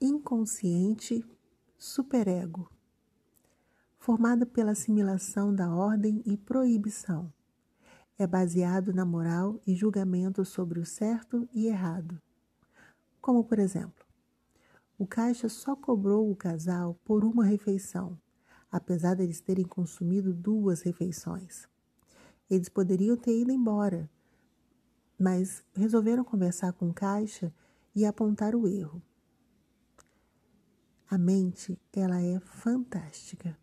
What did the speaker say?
inconsciente superego, formado pela assimilação da ordem e proibição. É baseado na moral e julgamento sobre o certo e errado. Como, por exemplo, o caixa só cobrou o casal por uma refeição, apesar de eles terem consumido duas refeições. Eles poderiam ter ido embora, mas resolveram conversar com o caixa e apontar o erro. A mente, ela é fantástica.